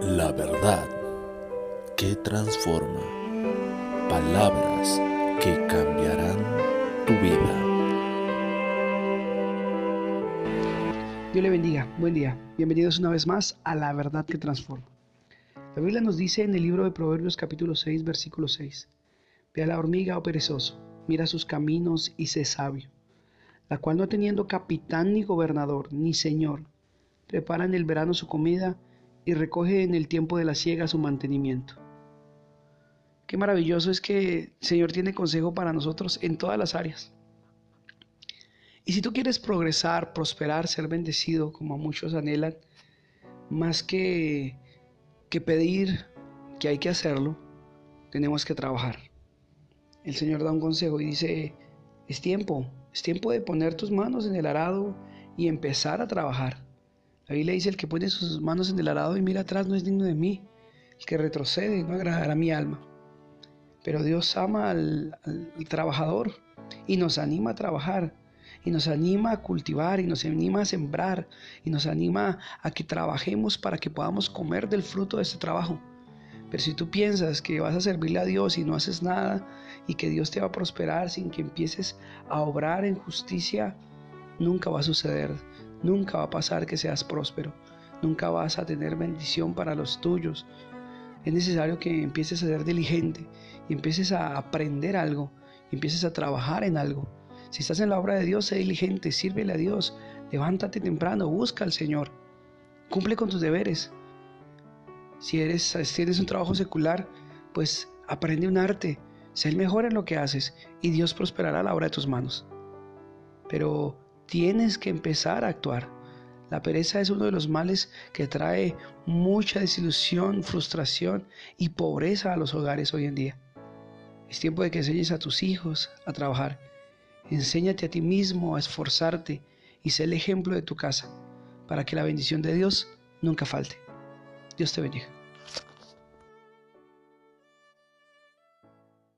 La verdad que transforma. Palabras que cambiarán tu vida. Dios le bendiga. Buen día. Bienvenidos una vez más a La verdad que transforma. La Biblia nos dice en el libro de Proverbios capítulo 6, versículo 6. Ve a la hormiga o oh perezoso, mira sus caminos y sé sabio, la cual no teniendo capitán ni gobernador ni señor, prepara en el verano su comida y recoge en el tiempo de la siega su mantenimiento. Qué maravilloso es que el Señor tiene consejo para nosotros en todas las áreas. Y si tú quieres progresar, prosperar, ser bendecido, como muchos anhelan, más que, que pedir que hay que hacerlo, tenemos que trabajar. El Señor da un consejo y dice, es tiempo, es tiempo de poner tus manos en el arado y empezar a trabajar. La Biblia dice, el que pone sus manos en el arado y mira atrás no es digno de mí. El que retrocede no agradará mi alma. Pero Dios ama al, trabajador y nos anima a trabajar y nos anima a cultivar y nos anima a sembrar y nos anima a que trabajemos para que podamos comer del fruto de este trabajo. Pero si tú piensas que vas a servirle a Dios y no haces nada y que Dios te va a prosperar sin que empieces a obrar en justicia, nunca va a suceder. Nunca va a pasar que seas próspero. Nunca vas a tener bendición para los tuyos. Es necesario que empieces a ser diligente y empieces a aprender algo empieces a trabajar en algo. Si estás en la obra de Dios, sé diligente, sírvele a Dios, levántate temprano, busca al Señor, cumple con tus deberes. Si eres, tienes un trabajo secular, pues aprende un arte, sé el mejor en lo que haces y Dios prosperará la obra de tus manos. Pero tienes que empezar a actuar. La pereza es uno de los males que trae mucha desilusión, frustración y pobreza a los hogares hoy en día. Es tiempo de que enseñes a tus hijos a trabajar. Enséñate a ti mismo a esforzarte y sé el ejemplo de tu casa para que la bendición de Dios nunca falte. Dios te bendiga.